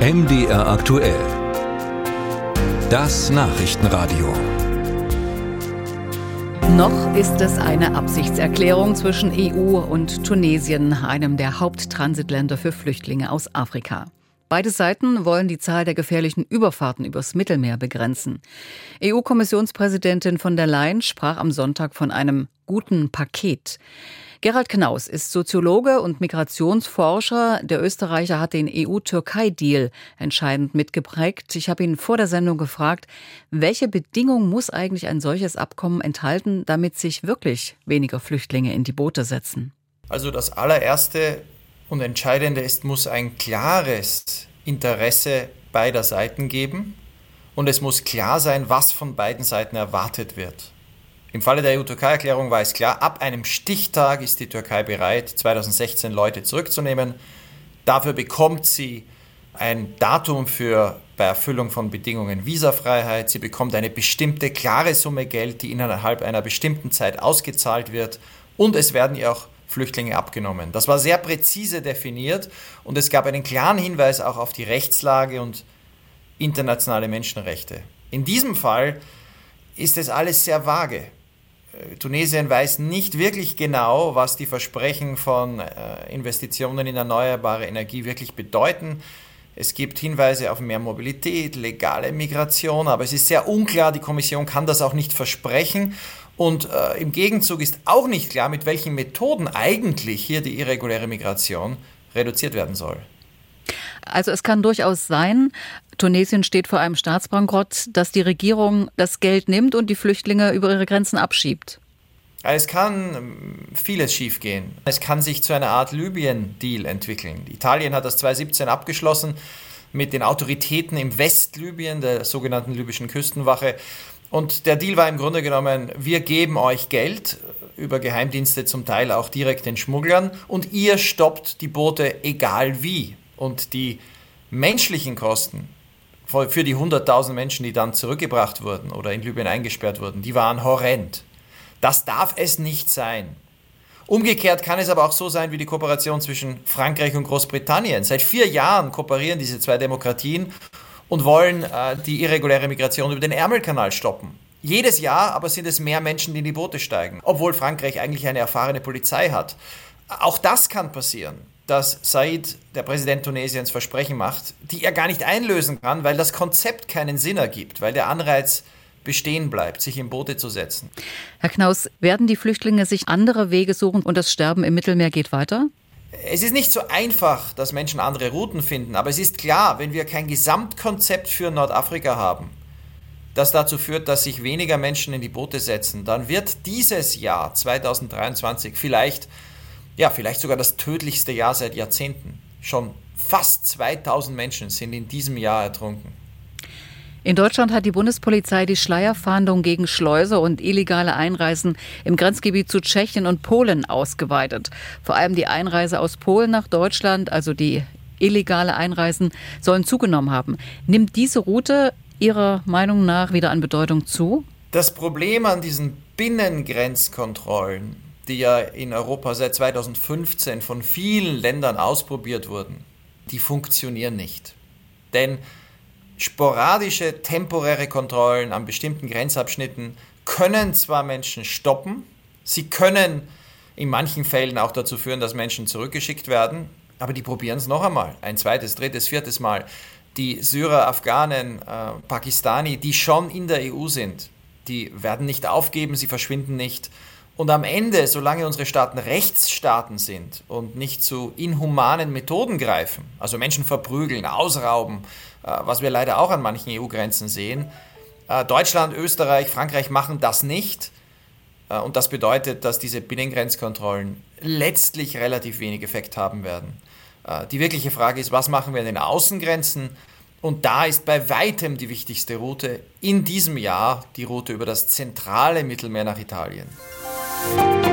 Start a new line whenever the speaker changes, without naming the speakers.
MDR aktuell. Das Nachrichtenradio.
Noch ist es eine Absichtserklärung zwischen EU und Tunesien, einem der Haupttransitländer für Flüchtlinge aus Afrika. Beide Seiten wollen die Zahl der gefährlichen Überfahrten übers Mittelmeer begrenzen. EU-Kommissionspräsidentin von der Leyen sprach am Sonntag von einem guten Paket. Gerald Knaus ist Soziologe und Migrationsforscher. Der Österreicher hat den EU-Türkei-Deal entscheidend mitgeprägt. Ich habe ihn vor der Sendung gefragt, welche Bedingungen muss eigentlich ein solches Abkommen enthalten, damit sich wirklich weniger Flüchtlinge in die Boote setzen?
Also das allererste und entscheidende ist, muss ein klares Interesse beider Seiten geben und es muss klar sein, was von beiden Seiten erwartet wird. Im Falle der EU-Türkei-Erklärung war es klar, ab einem Stichtag ist die Türkei bereit, 2016 Leute zurückzunehmen. Dafür bekommt sie ein Datum für bei Erfüllung von Bedingungen Visafreiheit. Sie bekommt eine bestimmte klare Summe Geld, die innerhalb einer bestimmten Zeit ausgezahlt wird. Und es werden ihr auch Flüchtlinge abgenommen. Das war sehr präzise definiert und es gab einen klaren Hinweis auch auf die Rechtslage und internationale Menschenrechte. In diesem Fall ist es alles sehr vage. Tunesien weiß nicht wirklich genau, was die Versprechen von äh, Investitionen in erneuerbare Energie wirklich bedeuten. Es gibt Hinweise auf mehr Mobilität, legale Migration, aber es ist sehr unklar, die Kommission kann das auch nicht versprechen. Und äh, im Gegenzug ist auch nicht klar, mit welchen Methoden eigentlich hier die irreguläre Migration reduziert werden soll.
Also es kann durchaus sein, Tunesien steht vor einem Staatsbankrott, dass die Regierung das Geld nimmt und die Flüchtlinge über ihre Grenzen abschiebt.
Es kann ähm, vieles schiefgehen. Es kann sich zu einer Art Libyen-Deal entwickeln. Italien hat das 2017 abgeschlossen mit den Autoritäten im Westlibyen, der sogenannten libyschen Küstenwache. Und der Deal war im Grunde genommen, wir geben euch Geld über Geheimdienste zum Teil auch direkt den Schmugglern und ihr stoppt die Boote egal wie. Und die menschlichen Kosten für die 100.000 Menschen, die dann zurückgebracht wurden oder in Libyen eingesperrt wurden, die waren horrend. Das darf es nicht sein. Umgekehrt kann es aber auch so sein wie die Kooperation zwischen Frankreich und Großbritannien. Seit vier Jahren kooperieren diese zwei Demokratien und wollen äh, die irreguläre Migration über den Ärmelkanal stoppen. Jedes Jahr aber sind es mehr Menschen, die in die Boote steigen, obwohl Frankreich eigentlich eine erfahrene Polizei hat. Auch das kann passieren dass Said, der Präsident Tunesiens, Versprechen macht, die er gar nicht einlösen kann, weil das Konzept keinen Sinn ergibt, weil der Anreiz bestehen bleibt, sich in Boote zu setzen.
Herr Knaus, werden die Flüchtlinge sich andere Wege suchen und das Sterben im Mittelmeer geht weiter?
Es ist nicht so einfach, dass Menschen andere Routen finden, aber es ist klar, wenn wir kein Gesamtkonzept für Nordafrika haben, das dazu führt, dass sich weniger Menschen in die Boote setzen, dann wird dieses Jahr 2023 vielleicht ja, vielleicht sogar das tödlichste Jahr seit Jahrzehnten. Schon fast 2000 Menschen sind in diesem Jahr ertrunken.
In Deutschland hat die Bundespolizei die Schleierfahndung gegen Schleuser und illegale Einreisen im Grenzgebiet zu Tschechien und Polen ausgeweitet. Vor allem die Einreise aus Polen nach Deutschland, also die illegale Einreisen, sollen zugenommen haben. Nimmt diese Route Ihrer Meinung nach wieder an Bedeutung zu?
Das Problem an diesen Binnengrenzkontrollen die ja in Europa seit 2015 von vielen Ländern ausprobiert wurden, die funktionieren nicht. Denn sporadische temporäre Kontrollen an bestimmten Grenzabschnitten können zwar Menschen stoppen, sie können in manchen Fällen auch dazu führen, dass Menschen zurückgeschickt werden, aber die probieren es noch einmal, ein zweites, drittes, viertes Mal. Die Syrer, Afghanen, äh, Pakistani, die schon in der EU sind, die werden nicht aufgeben, sie verschwinden nicht und am Ende, solange unsere Staaten Rechtsstaaten sind und nicht zu inhumanen Methoden greifen, also Menschen verprügeln, ausrauben, äh, was wir leider auch an manchen EU-Grenzen sehen, äh, Deutschland, Österreich, Frankreich machen das nicht. Äh, und das bedeutet, dass diese Binnengrenzkontrollen letztlich relativ wenig Effekt haben werden. Die wirkliche Frage ist, was machen wir an den Außengrenzen? Und da ist bei weitem die wichtigste Route in diesem Jahr die Route über das zentrale Mittelmeer nach Italien. Bye.